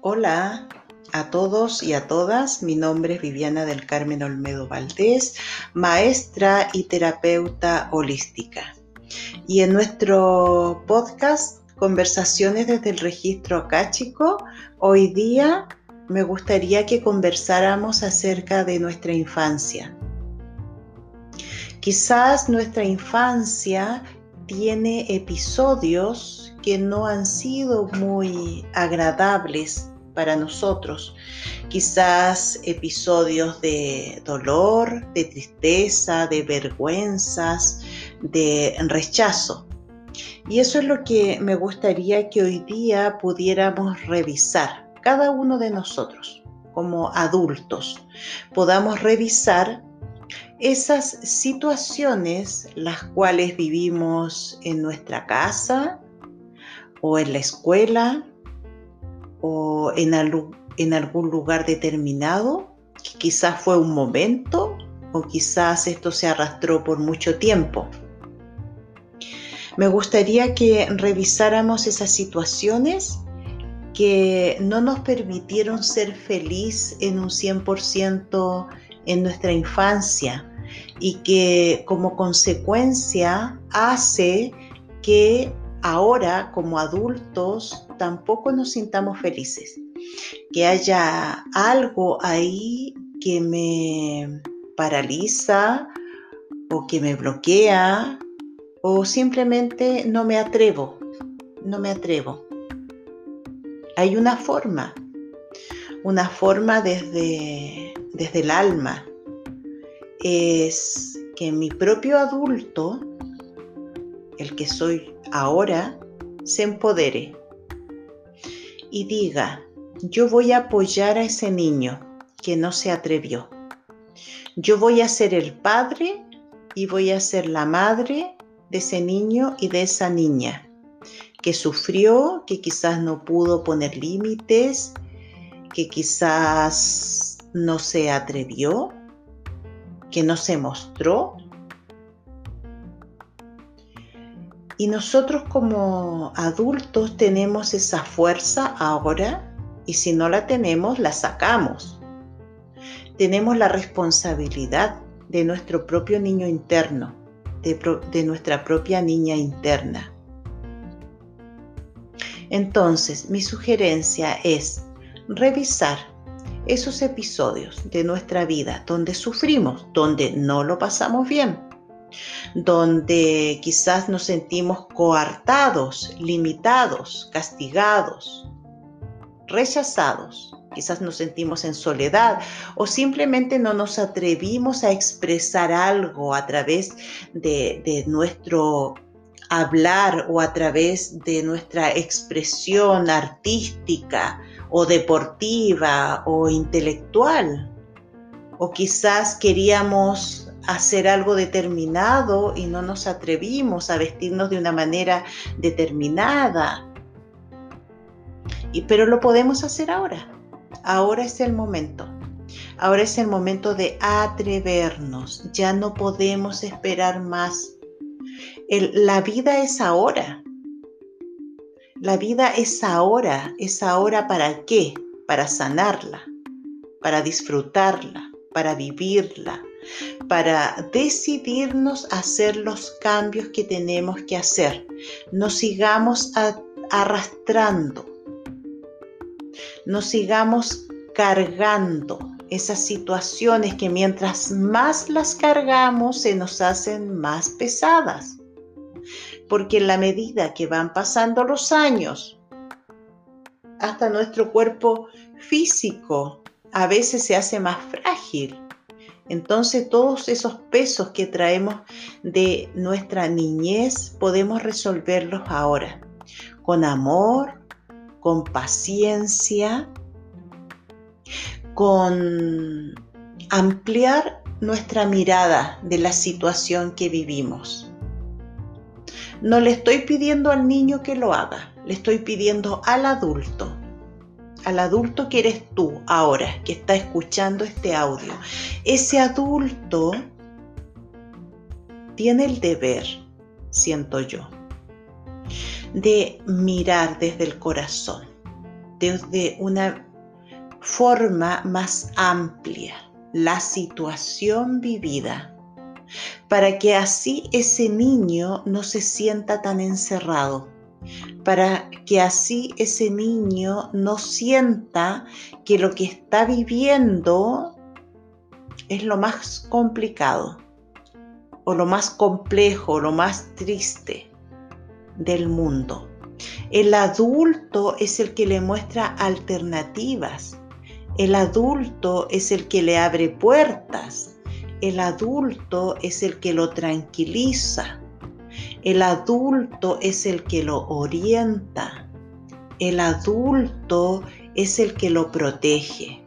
Hola a todos y a todas, mi nombre es Viviana del Carmen Olmedo Valdés, maestra y terapeuta holística. Y en nuestro podcast Conversaciones desde el registro acáchico, hoy día me gustaría que conversáramos acerca de nuestra infancia. Quizás nuestra infancia tiene episodios que no han sido muy agradables para nosotros. Quizás episodios de dolor, de tristeza, de vergüenzas, de rechazo. Y eso es lo que me gustaría que hoy día pudiéramos revisar, cada uno de nosotros, como adultos, podamos revisar esas situaciones las cuales vivimos en nuestra casa o en la escuela o en, algún lugar determinado, que quizás fue un momento o quizás esto se arrastró por mucho tiempo. Me gustaría que revisáramos esas situaciones que no nos permitieron ser feliz en un 100% en nuestra infancia y que como consecuencia hace que ahora como adultos tampoco nos sintamos felices, que haya algo ahí que me paraliza o que me bloquea o simplemente no me atrevo, no me atrevo. Hay una forma, una forma desde, desde el alma, es que mi propio adulto, el que soy ahora, se empodere y diga, yo voy a apoyar a ese niño que no se atrevió. Yo voy a ser el padre y voy a ser la madre de ese niño y de esa niña que sufrió, que quizás no pudo poner límites, que quizás no se atrevió, que no se mostró. Y nosotros como adultos tenemos esa fuerza ahora y si no la tenemos, la sacamos. Tenemos la responsabilidad de nuestro propio niño interno de, nuestra propia niña interna. Entonces, mi sugerencia es revisar esos episodios de nuestra vida donde sufrimos, donde no lo pasamos bien, donde quizás nos sentimos coartados, limitados, castigados, rechazados quizás nos sentimos en soledad o simplemente no nos atrevimos a expresar algo a través de, nuestro hablar o a través de nuestra expresión artística o deportiva o intelectual. O quizás queríamos hacer algo determinado y no nos atrevimos a vestirnos de una manera determinada. Y, pero lo podemos hacer ahora ahora es el momento. Ahora es el momento de atrevernos. Ya no podemos esperar más. la vida es ahora. La vida es ahora. ¿Es ahora para qué? Para sanarla, para disfrutarla, para vivirla, para decidirnos hacer los cambios que tenemos que hacer. No sigamos arrastrando no sigamos cargando esas situaciones que mientras más las cargamos se nos hacen más pesadas. Porque en la medida que van pasando los años, hasta nuestro cuerpo físico a veces se hace más frágil. Entonces todos esos pesos que traemos de nuestra niñez podemos resolverlos ahora, con amor, con paciencia, con ampliar nuestra mirada de la situación que vivimos. No le estoy pidiendo al niño que lo haga, le estoy pidiendo al adulto, al adulto que eres tú ahora, que está escuchando este audio. Ese adulto tiene el deber, siento yo, de mirar desde el corazón, desde una forma más amplia la situación vivida, para que así ese niño no se sienta tan encerrado, para que así ese niño no sienta que lo que está viviendo es lo más complicado o lo más complejo, lo más triste del mundo. El adulto es el que le muestra alternativas. El adulto es el que le abre puertas. El adulto es el que lo tranquiliza. El adulto es el que lo orienta. El adulto es el que lo protege.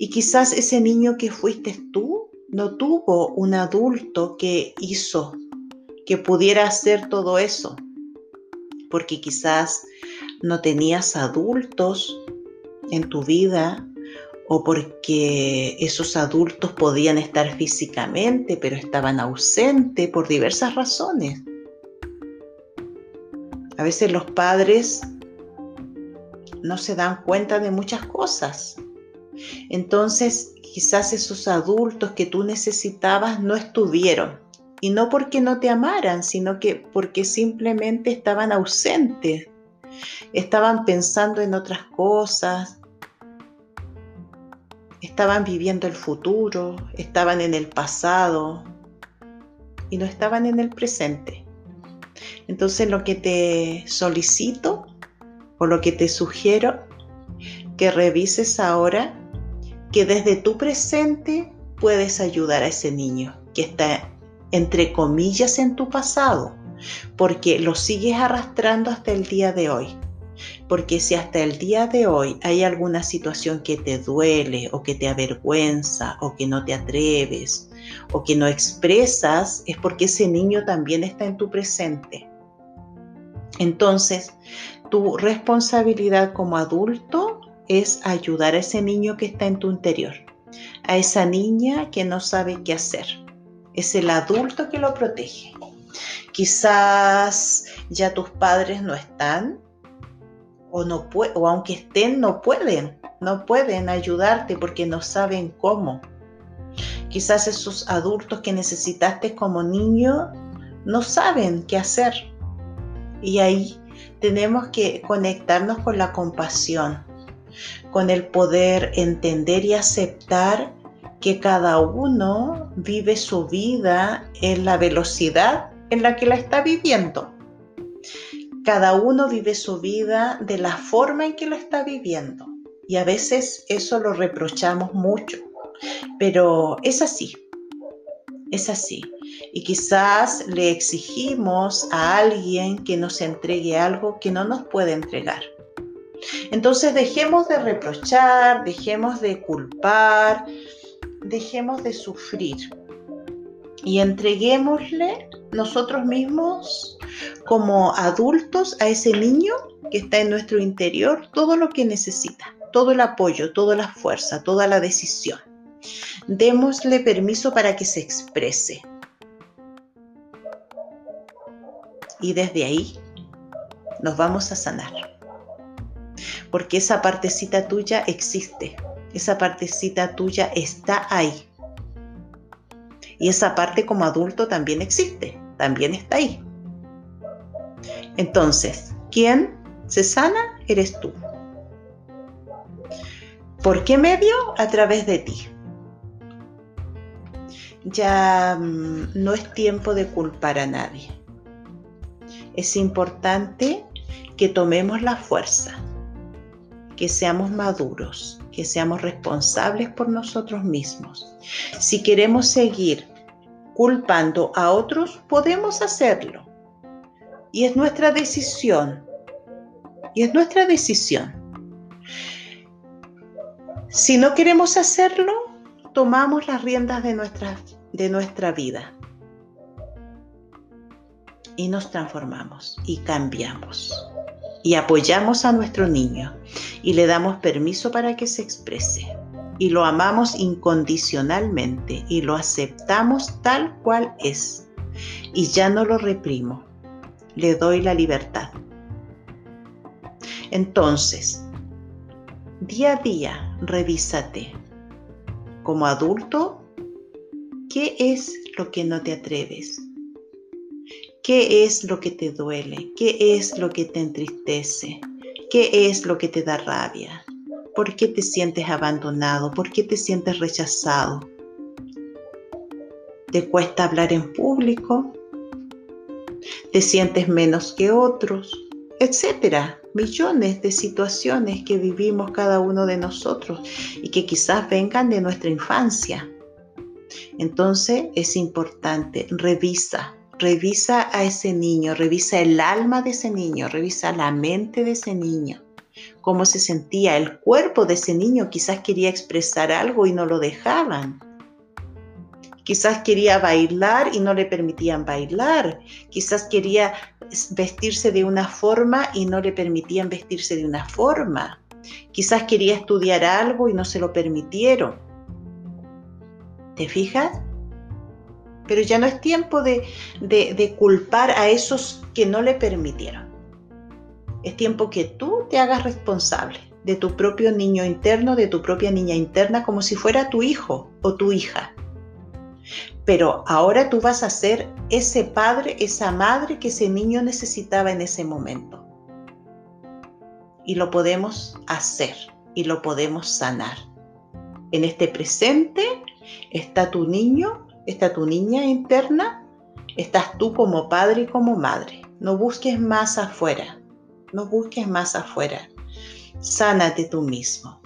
Y quizás ese niño que fuiste tú no tuvo un adulto que hizo que pudiera hacer todo eso, porque quizás no tenías adultos en tu vida o porque esos adultos podían estar físicamente pero estaban ausentes por diversas razones. A veces los padres no se dan cuenta de muchas cosas. Entonces, quizás esos adultos que tú necesitabas no estuvieron. Y no porque no te amaran, sino que porque simplemente estaban ausentes. Estaban pensando en otras cosas. Estaban viviendo el futuro, estaban en el pasado y no estaban en el presente. Entonces lo que te solicito o lo que te sugiero que revises ahora que desde tu presente puedes ayudar a ese niño que está entre comillas en tu pasado, porque lo sigues arrastrando hasta el día de hoy. Porque si hasta el día de hoy hay alguna situación que te duele o que te avergüenza o que no te atreves o que no expresas, es porque ese niño también está en tu presente. Entonces, tu responsabilidad como adulto es ayudar a ese niño que está en tu interior, a esa niña que no sabe qué hacer. Es el adulto que lo protege. Quizás ya tus padres no están o, no o aunque estén no pueden, no pueden ayudarte porque no saben cómo. Quizás esos adultos que necesitaste como niño no saben qué hacer. Y ahí tenemos que conectarnos con la compasión, con el poder entender y aceptar que cada uno vive su vida en la velocidad en la que la está viviendo. Cada uno vive su vida de la forma en que lo está viviendo. Y a veces eso lo reprochamos mucho. Pero es así. Es así. Y quizás le exigimos a alguien que nos entregue algo que no nos puede entregar. Entonces dejemos de reprochar, dejemos de culpar, dejemos de sufrir y entreguémosle nosotros mismos como adultos a ese niño que está en nuestro interior todo lo que necesita, todo el apoyo, toda la fuerza, toda la decisión. Démosle permiso para que se exprese. Y desde ahí nos vamos a sanar porque esa partecita tuya existe, esa partecita tuya está ahí. Y esa parte como adulto también existe, también está ahí. Entonces, ¿quién se sana? Eres tú. ¿Por qué medio? A través de ti. Ya mm, no es tiempo de culpar a nadie. Es importante que tomemos la fuerza que seamos maduros, que seamos responsables por nosotros mismos. Si queremos seguir culpando a otros, podemos hacerlo. Y es nuestra decisión. Y es nuestra decisión. Si no queremos hacerlo, tomamos las riendas de nuestra, de nuestra vida. Y nos transformamos y cambiamos y apoyamos a nuestro niño y le damos permiso para que se exprese. y lo amamos incondicionalmente y lo aceptamos tal cual es. Y ya no lo reprimo, le doy la libertad. Entonces, día a día, revísate. Como adulto, ¿qué es lo que no te atreves? ¿Qué es lo que te duele? ¿Qué es lo que te entristece? ¿Qué es lo que te da rabia? ¿Por qué te sientes abandonado? ¿Por qué te sientes rechazado? ¿Te cuesta hablar en público? ¿Te sientes menos que otros? Etcétera. Millones de situaciones que vivimos cada uno de nosotros y que quizás vengan de nuestra infancia. Entonces es importante, revisa, revisa a ese niño, revisa el alma de ese niño, revisa la mente de ese niño cómo se sentía el cuerpo de ese niño. Quizás quería expresar algo y no lo dejaban. Quizás quería bailar y no le permitían bailar. Quizás quería vestirse de una forma y no le permitían vestirse de una forma. Quizás quería estudiar algo y no se lo permitieron. ¿Te fijas? Pero ya no es tiempo de, de culpar a esos que no le permitieron. Es tiempo que tú te hagas responsable de tu propio niño interno, de tu propia niña interna, como si fuera tu hijo o tu hija. Pero ahora tú vas a ser ese padre, esa madre que ese niño necesitaba en ese momento. Y lo podemos hacer y lo podemos sanar. En este presente está tu niño, está tu niña interna, estás tú como padre y como madre. No busques más afuera no busques más afuera. Sánate tú mismo.